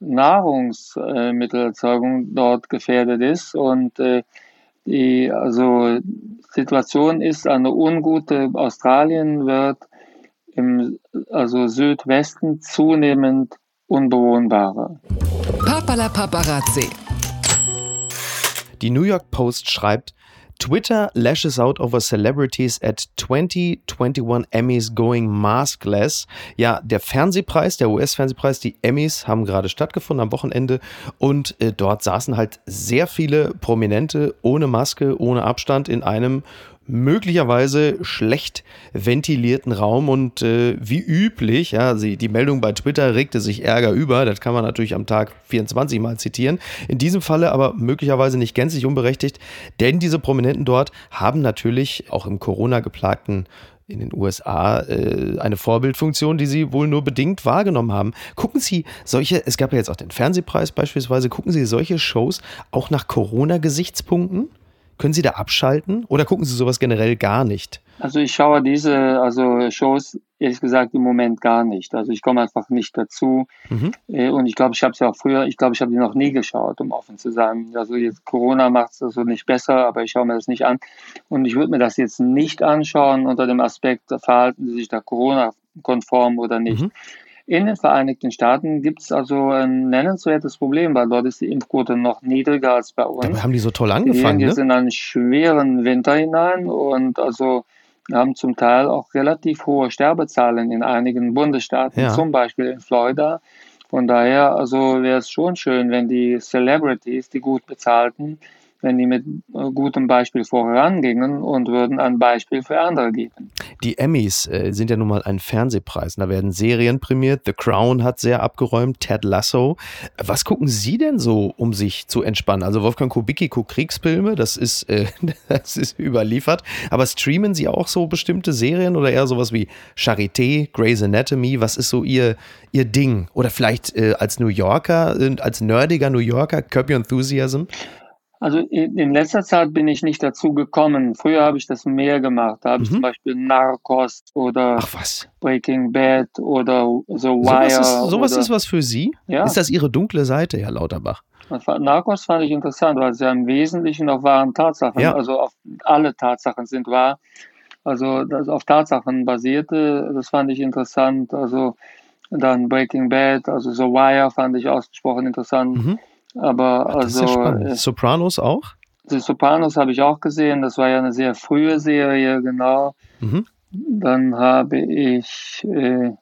Nahrungsmittelerzeugung dort gefährdet ist und äh, die also Situation ist eine ungute. Australien wird im also Südwesten zunehmend unbewohnbarer. Papala Paparazzi. Die New York Post schreibt, Twitter lashes out over celebrities at 2021 Emmys going maskless. Ja, der Fernsehpreis, der US-Fernsehpreis, die Emmys haben gerade stattgefunden am Wochenende und äh, dort saßen halt sehr viele Prominente ohne Maske, ohne Abstand in einem möglicherweise schlecht ventilierten Raum und äh, wie üblich, ja, sie, die Meldung bei Twitter regte sich Ärger über, das kann man natürlich am Tag 24 mal zitieren. In diesem Falle aber möglicherweise nicht gänzlich unberechtigt, denn diese Prominenten dort haben natürlich auch im Corona geplagten in den USA äh, eine Vorbildfunktion, die Sie wohl nur bedingt wahrgenommen haben. Gucken Sie solche, es gab ja jetzt auch den Fernsehpreis beispielsweise, gucken Sie solche Shows auch nach Corona-Gesichtspunkten? Können Sie da abschalten oder gucken Sie sowas generell gar nicht? Also ich schaue diese also Shows ehrlich gesagt im Moment gar nicht. Also ich komme einfach nicht dazu. Mhm. Äh, und ich glaube, ich habe es ja auch früher, ich glaube, ich habe die noch nie geschaut, um offen zu sein. Also jetzt Corona macht es also nicht besser, aber ich schaue mir das nicht an. Und ich würde mir das jetzt nicht anschauen unter dem Aspekt, verhalten Sie sich da Corona-konform oder nicht. Mhm. In den Vereinigten Staaten gibt es also ein nennenswertes Problem, weil dort ist die Impfquote noch niedriger als bei uns. Dabei haben die so toll angefangen. Wir ne? sind in einen schweren Winter hinein und also haben zum Teil auch relativ hohe Sterbezahlen in einigen Bundesstaaten, ja. zum Beispiel in Florida. Von daher also wäre es schon schön, wenn die Celebrities, die gut bezahlten, wenn die mit äh, gutem Beispiel vorangingen und würden ein Beispiel für andere geben. Die Emmys äh, sind ja nun mal ein Fernsehpreis. Da werden Serien prämiert. The Crown hat sehr abgeräumt. Ted Lasso. Was gucken Sie denn so, um sich zu entspannen? Also Wolfgang Kubicki guckt Kriegsfilme, das ist, äh, das ist überliefert. Aber streamen Sie auch so bestimmte Serien oder eher sowas wie Charité, Grey's Anatomy? Was ist so Ihr, Ihr Ding? Oder vielleicht äh, als New Yorker, als nerdiger New Yorker, Your Enthusiasm? Also in letzter Zeit bin ich nicht dazu gekommen. Früher habe ich das mehr gemacht. Da habe mhm. ich zum Beispiel Narcos oder Breaking Bad oder The Wire. Sowas ist, sowas ist was für Sie? Ja. Ist das Ihre dunkle Seite, Herr Lauterbach? Narcos fand ich interessant, weil es ja im Wesentlichen auf wahren Tatsachen, ja. also auf alle Tatsachen sind wahr. Also das auf Tatsachen basierte, das fand ich interessant. Also dann Breaking Bad, also The Wire fand ich ausgesprochen interessant. Mhm. Aber Ach, also. Ja Sopranos auch? Die Sopranos habe ich auch gesehen. Das war ja eine sehr frühe Serie, genau. Mhm. Dann habe ich äh,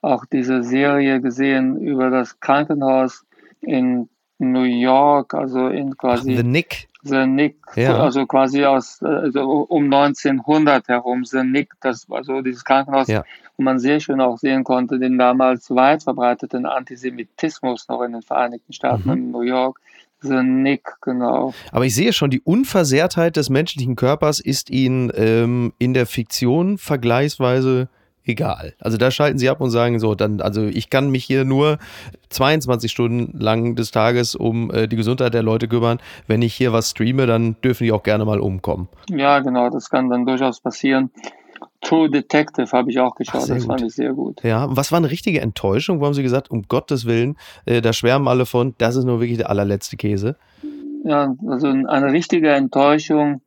auch diese Serie gesehen über das Krankenhaus in New York, also in quasi. Ach, The Nick. The Nick, ja. also quasi aus also um 1900 herum. The Nick, das war so dieses Krankenhaus, ja. wo man sehr schön auch sehen konnte, den damals weit verbreiteten Antisemitismus noch in den Vereinigten Staaten, mhm. in New York. The Nick, genau. Aber ich sehe schon, die Unversehrtheit des menschlichen Körpers ist Ihnen ähm, in der Fiktion vergleichsweise egal. Also da schalten sie ab und sagen so, dann, also ich kann mich hier nur 22 Stunden lang des Tages um äh, die Gesundheit der Leute kümmern. Wenn ich hier was streame, dann dürfen die auch gerne mal umkommen. Ja, genau, das kann dann durchaus passieren. True Detective habe ich auch geschaut, Ach, das fand gut. ich sehr gut. Ja, was war eine richtige Enttäuschung? Wo haben Sie gesagt, um Gottes Willen, äh, da schwärmen alle von, das ist nur wirklich der allerletzte Käse? Ja, also eine richtige Enttäuschung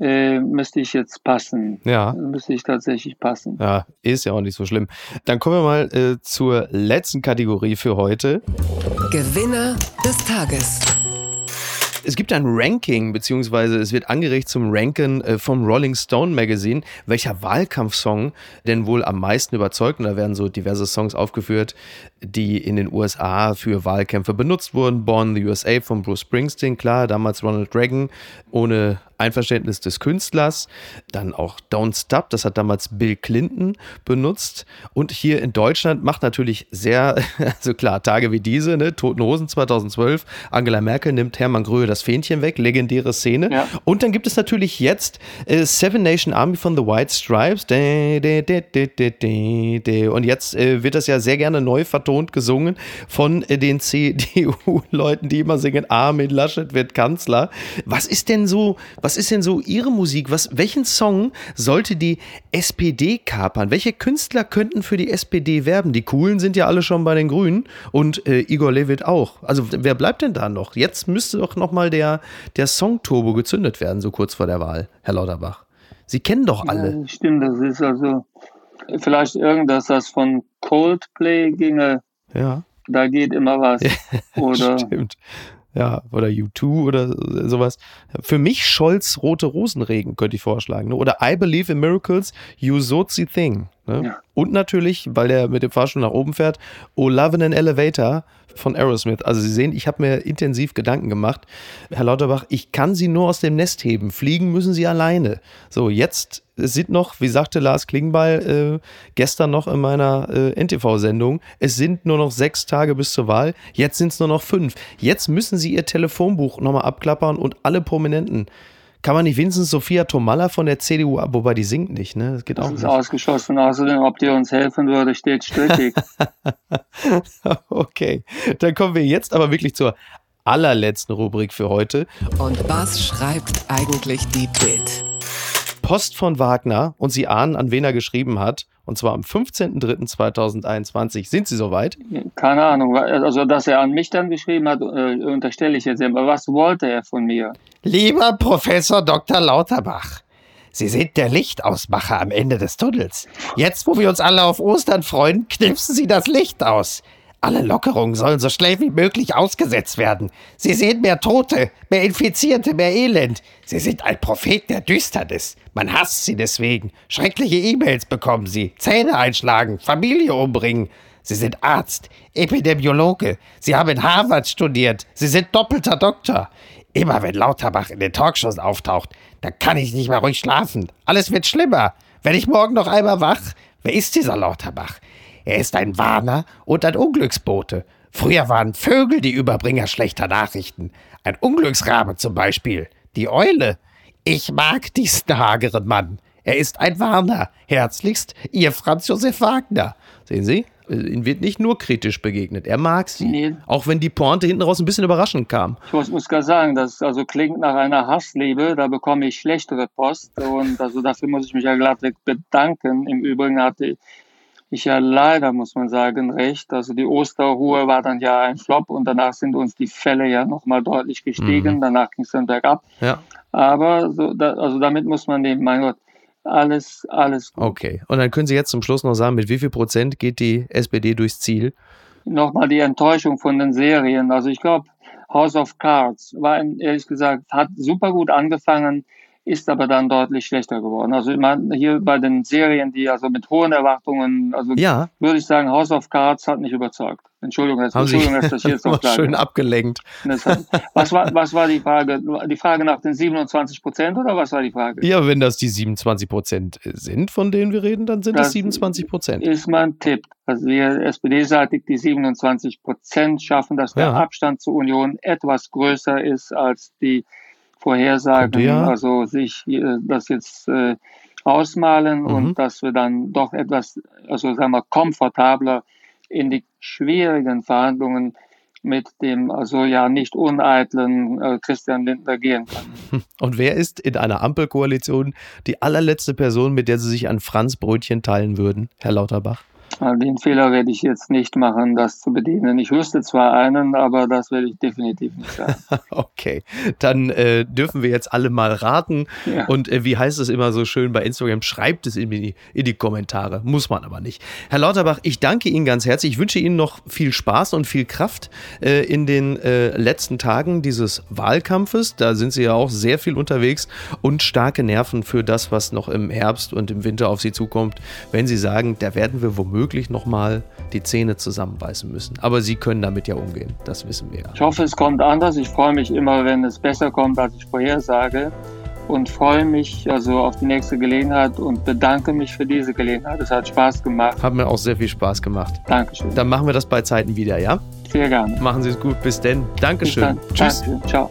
äh, müsste ich jetzt passen. Ja. Müsste ich tatsächlich passen. Ja, ist ja auch nicht so schlimm. Dann kommen wir mal äh, zur letzten Kategorie für heute. Gewinner des Tages. Es gibt ein Ranking, beziehungsweise es wird angeregt zum Ranken äh, vom Rolling Stone Magazine, welcher Wahlkampfsong denn wohl am meisten überzeugt. Und da werden so diverse Songs aufgeführt, die in den USA für Wahlkämpfe benutzt wurden. Born in the USA von Bruce Springsteen, klar, damals Ronald Reagan, ohne Einverständnis des Künstlers. Dann auch Don't Stop, das hat damals Bill Clinton benutzt. Und hier in Deutschland macht natürlich sehr, also klar, Tage wie diese, ne? Toten Hosen 2012, Angela Merkel nimmt Hermann Gröhe das Fähnchen weg, legendäre Szene. Ja. Und dann gibt es natürlich jetzt äh, Seven Nation Army von The White Stripes. Und jetzt äh, wird das ja sehr gerne neu vertont gesungen von äh, den CDU-Leuten, die immer singen, Armin Laschet wird Kanzler. Was ist denn so, was ist denn so Ihre Musik? Was, welchen Song sollte die SPD kapern? Welche Künstler könnten für die SPD werben? Die Coolen sind ja alle schon bei den Grünen und äh, Igor Levit auch. Also wer bleibt denn da noch? Jetzt müsste doch noch mal der, der Song-Turbo gezündet werden, so kurz vor der Wahl, Herr Lauterbach. Sie kennen doch alle. Ja, stimmt, das ist also vielleicht irgendwas, das von Coldplay ginge. Ja, Da geht immer was. Oder stimmt. Ja, oder U2 oder sowas. Für mich Scholz Rote Rosenregen könnte ich vorschlagen. Ne? Oder I Believe in Miracles, You Sozi Thing. Ne? Ja. Und natürlich, weil der mit dem Fahrstuhl nach oben fährt, Oh Love in an Elevator von Aerosmith. Also Sie sehen, ich habe mir intensiv Gedanken gemacht. Herr Lauterbach, ich kann Sie nur aus dem Nest heben. Fliegen müssen Sie alleine. So, jetzt sind noch, wie sagte Lars Klingbeil äh, gestern noch in meiner äh, NTV-Sendung, es sind nur noch sechs Tage bis zur Wahl. Jetzt sind es nur noch fünf. Jetzt müssen Sie Ihr Telefonbuch nochmal abklappern und alle Prominenten. Kann man nicht wenigstens Sophia Tomalla von der CDU ab, wobei die singt nicht, ne? Das geht das auch ist nicht. ausgeschlossen. Außerdem, ob die uns helfen würde, steht strittig. okay, dann kommen wir jetzt aber wirklich zur allerletzten Rubrik für heute. Und was schreibt eigentlich die Bild? Post von Wagner und Sie ahnen, an wen er geschrieben hat. Und zwar am 15.03.2021. Sind Sie soweit? Keine Ahnung. Also, dass er an mich dann geschrieben hat, äh, unterstelle ich jetzt. Aber was wollte er von mir? Lieber Professor Dr. Lauterbach, Sie sind der Lichtausmacher am Ende des Tunnels. Jetzt, wo wir uns alle auf Ostern freuen, knipsen Sie das Licht aus. Alle Lockerungen sollen so schnell wie möglich ausgesetzt werden. Sie sehen mehr Tote, mehr Infizierte, mehr Elend. Sie sind ein Prophet der Düsternis. Man hasst Sie deswegen. Schreckliche E-Mails bekommen Sie, Zähne einschlagen, Familie umbringen. Sie sind Arzt, Epidemiologe. Sie haben in Harvard studiert. Sie sind doppelter Doktor. Immer wenn Lauterbach in den Talkshows auftaucht, dann kann ich nicht mehr ruhig schlafen. Alles wird schlimmer. Wenn ich morgen noch einmal wach, wer ist dieser Lauterbach? Er ist ein Warner und ein Unglücksbote. Früher waren Vögel die Überbringer schlechter Nachrichten. Ein Unglücksrabe zum Beispiel. Die Eule. Ich mag diesen hageren Mann. Er ist ein Warner. Herzlichst, Ihr Franz Josef Wagner. Sehen Sie? Ihnen wird nicht nur kritisch begegnet. Er mag Sie. Nee. Auch wenn die Pointe hinten raus ein bisschen überraschend kam. Ich muss, muss gar sagen, das also klingt nach einer Hassliebe. Da bekomme ich schlechtere Post. Und also dafür muss ich mich ja glattweg bedanken. Im Übrigen hatte ich ja leider, muss man sagen, recht. Also die Osterruhe war dann ja ein Flop und danach sind uns die Fälle ja nochmal deutlich gestiegen. Danach ging es dann bergab. Ja. Aber so, da, also damit muss man leben. Mein Gott, alles, alles gut. Okay. Und dann können Sie jetzt zum Schluss noch sagen, mit wie viel Prozent geht die SPD durchs Ziel? Nochmal die Enttäuschung von den Serien. Also ich glaube, House of Cards war ehrlich gesagt, hat super gut angefangen, ist aber dann deutlich schlechter geworden. Also meine, hier bei den Serien, die also mit hohen Erwartungen, also Ja, würde ich sagen, House of Cards hat nicht überzeugt. Entschuldigung, jetzt, Entschuldigung, dass ich jetzt noch schön abgelenkt. Das hat- Was war, was war die Frage? Die Frage nach den 27 Prozent oder was war die Frage? Ja, wenn das die 27 Prozent sind, von denen wir reden, dann sind das Das 27 Prozent. ist mein Tipp. Also wir SPD-seitig die 27 Prozent schaffen, dass der Ja. Abstand zur Union etwas größer ist als die Vorhersagen. Ja. Also sich äh, das jetzt äh, ausmalen Mhm. und dass wir dann doch etwas, also sagen wir, komfortabler in die schwierigen Verhandlungen mit dem also ja nicht uneitlen äh, Christian Lindner gehen können. Und wer ist in einer Ampelkoalition die allerletzte Person, mit der Sie sich ein Franzbrötchen teilen würden, Herr Lauterbach? Den Fehler werde ich jetzt nicht machen, das zu bedienen. Ich wüsste zwar einen, aber das werde ich definitiv nicht sagen. okay, dann äh, dürfen wir jetzt alle mal raten. Ja. Und äh, wie heißt es immer so schön bei Instagram? Schreibt es in die, in die Kommentare. Muss man aber nicht. Herr Lauterbach, ich danke Ihnen ganz herzlich. Ich wünsche Ihnen noch viel Spaß und viel Kraft äh, in den äh, letzten Tagen dieses Wahlkampfes. Da sind Sie ja auch sehr viel unterwegs und starke Nerven für das, was noch im Herbst und im Winter auf Sie zukommt. Wenn Sie sagen, da werden wir womöglich womöglich nochmal die Zähne zusammenbeißen müssen. Aber Sie können damit ja umgehen, das wissen wir ja. Ich hoffe, es kommt anders. Ich freue mich immer, wenn es besser kommt, als ich vorhersage. Und freue mich also auf die nächste Gelegenheit und bedanke mich für diese Gelegenheit. Es hat Spaß gemacht. Hat mir auch sehr viel Spaß gemacht. Dankeschön. Dann machen wir das bei Zeiten wieder, ja? Sehr gerne. Machen Sie es gut. Bis denn. Dankeschön. Bis dann. Tschüss. Danke. Ciao.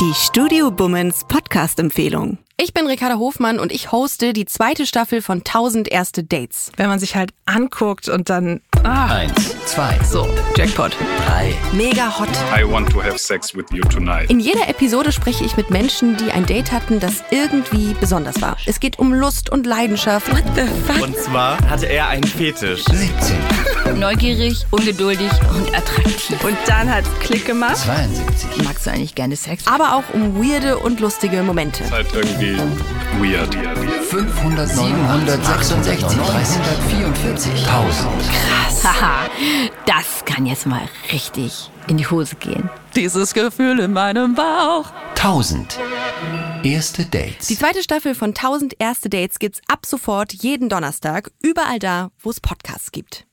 Die Studio Bummens Podcast-Empfehlung. Ich bin Ricarda Hofmann und ich hoste die zweite Staffel von 1000 erste Dates. Wenn man sich halt anguckt und dann. Ah. Eins, zwei. So, Jackpot. Drei. Mega hot. I want to have sex with you tonight. In jeder Episode spreche ich mit Menschen, die ein Date hatten, das irgendwie besonders war. Es geht um Lust und Leidenschaft. What the fuck? Und zwar hatte er einen Fetisch. 17. Neugierig, ungeduldig und attraktiv. Und dann hat's Klick gemacht. 72. Magst du eigentlich gerne Sex? Aber auch um weirde und lustige Momente. Ist halt irgendwie weird. 500, 766, 344, 1000. Krass. Haha, das kann jetzt mal richtig in die Hose gehen. Dieses Gefühl in meinem Bauch. 1000. Erste Dates. Die zweite Staffel von 1000 erste Dates gibt's ab sofort jeden Donnerstag, überall da, wo es Podcasts gibt.